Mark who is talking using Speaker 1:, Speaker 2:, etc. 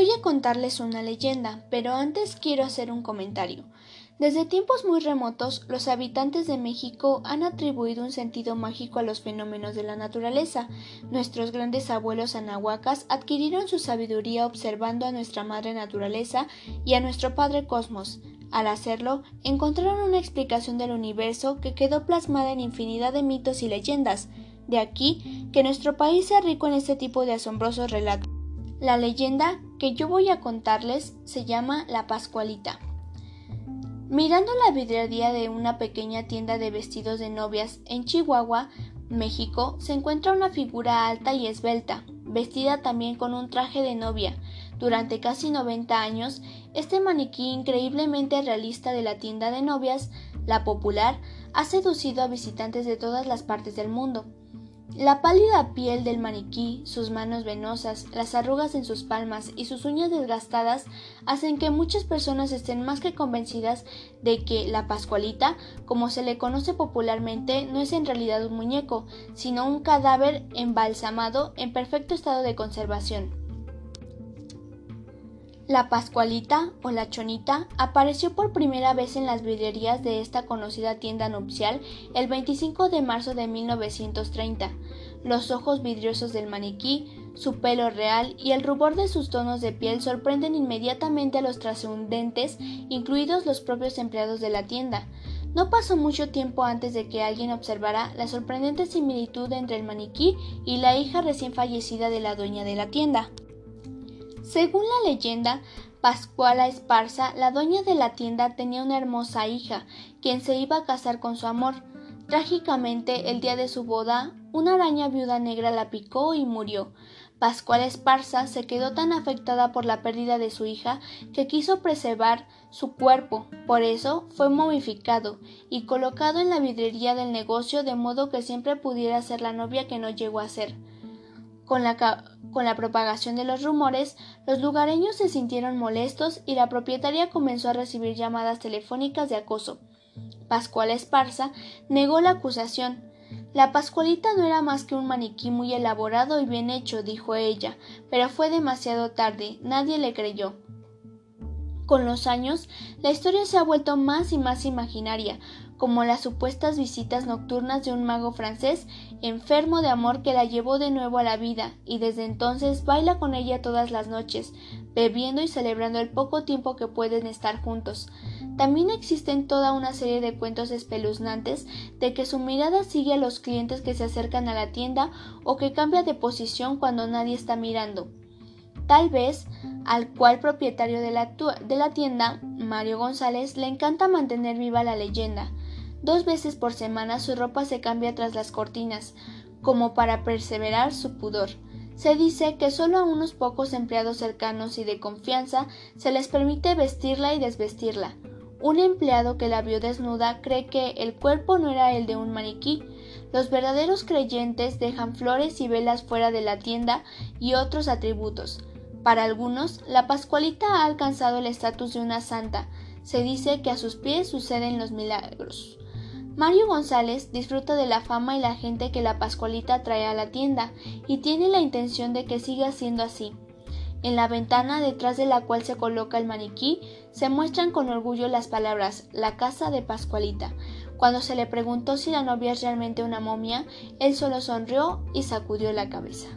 Speaker 1: Voy a contarles una leyenda, pero antes quiero hacer un comentario. Desde tiempos muy remotos, los habitantes de México han atribuido un sentido mágico a los fenómenos de la naturaleza. Nuestros grandes abuelos anahuacas adquirieron su sabiduría observando a nuestra madre naturaleza y a nuestro padre cosmos. Al hacerlo, encontraron una explicación del universo que quedó plasmada en infinidad de mitos y leyendas. De aquí que nuestro país sea rico en este tipo de asombrosos relatos. La leyenda que yo voy a contarles se llama La Pascualita. Mirando la vidrería de una pequeña tienda de vestidos de novias en Chihuahua, México, se encuentra una figura alta y esbelta, vestida también con un traje de novia. Durante casi 90 años, este maniquí increíblemente realista de la tienda de novias, la popular, ha seducido a visitantes de todas las partes del mundo. La pálida piel del maniquí, sus manos venosas, las arrugas en sus palmas y sus uñas desgastadas hacen que muchas personas estén más que convencidas de que la Pascualita, como se le conoce popularmente, no es en realidad un muñeco, sino un cadáver embalsamado en perfecto estado de conservación. La Pascualita o la Chonita apareció por primera vez en las vidrierías de esta conocida tienda nupcial el 25 de marzo de 1930. Los ojos vidriosos del maniquí, su pelo real y el rubor de sus tonos de piel sorprenden inmediatamente a los transeúntes, incluidos los propios empleados de la tienda. No pasó mucho tiempo antes de que alguien observara la sorprendente similitud entre el maniquí y la hija recién fallecida de la dueña de la tienda. Según la leyenda, Pascuala Esparza, la dueña de la tienda, tenía una hermosa hija, quien se iba a casar con su amor. Trágicamente, el día de su boda, una araña viuda negra la picó y murió. Pascuala Esparza se quedó tan afectada por la pérdida de su hija que quiso preservar su cuerpo, por eso fue momificado y colocado en la vidrería del negocio de modo que siempre pudiera ser la novia que no llegó a ser. Con la, con la propagación de los rumores, los lugareños se sintieron molestos y la propietaria comenzó a recibir llamadas telefónicas de acoso. Pascual Esparza negó la acusación. La Pascualita no era más que un maniquí muy elaborado y bien hecho, dijo ella, pero fue demasiado tarde, nadie le creyó. Con los años, la historia se ha vuelto más y más imaginaria, como las supuestas visitas nocturnas de un mago francés enfermo de amor que la llevó de nuevo a la vida y desde entonces baila con ella todas las noches, bebiendo y celebrando el poco tiempo que pueden estar juntos. También existen toda una serie de cuentos espeluznantes de que su mirada sigue a los clientes que se acercan a la tienda o que cambia de posición cuando nadie está mirando. Tal vez al cual propietario de la, de la tienda, Mario González, le encanta mantener viva la leyenda. Dos veces por semana su ropa se cambia tras las cortinas, como para perseverar su pudor. Se dice que solo a unos pocos empleados cercanos y de confianza se les permite vestirla y desvestirla. Un empleado que la vio desnuda cree que el cuerpo no era el de un maniquí. Los verdaderos creyentes dejan flores y velas fuera de la tienda y otros atributos. Para algunos, la Pascualita ha alcanzado el estatus de una santa. Se dice que a sus pies suceden los milagros. Mario González disfruta de la fama y la gente que la Pascualita trae a la tienda y tiene la intención de que siga siendo así. En la ventana detrás de la cual se coloca el maniquí se muestran con orgullo las palabras La casa de Pascualita. Cuando se le preguntó si la novia es realmente una momia, él solo sonrió y sacudió la cabeza.